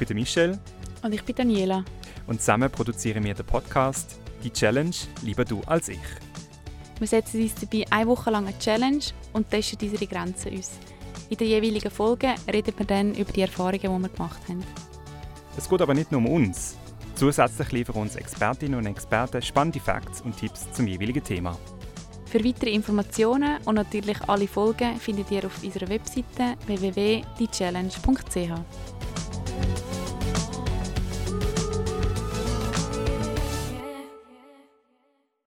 Ich bin Michelle. Und ich bin Daniela. Und zusammen produzieren wir den Podcast «Die Challenge Lieber du als ich». Wir setzen uns dabei eine Woche lang eine Challenge und testen unsere Grenzen aus. In den jeweiligen Folgen reden wir dann über die Erfahrungen, die wir gemacht haben. Es geht aber nicht nur um uns. Zusätzlich liefern uns Expertinnen und Experten spannende Facts und Tipps zum jeweiligen Thema. Für weitere Informationen und natürlich alle Folgen findet ihr auf unserer Webseite www.diechallenge.ch.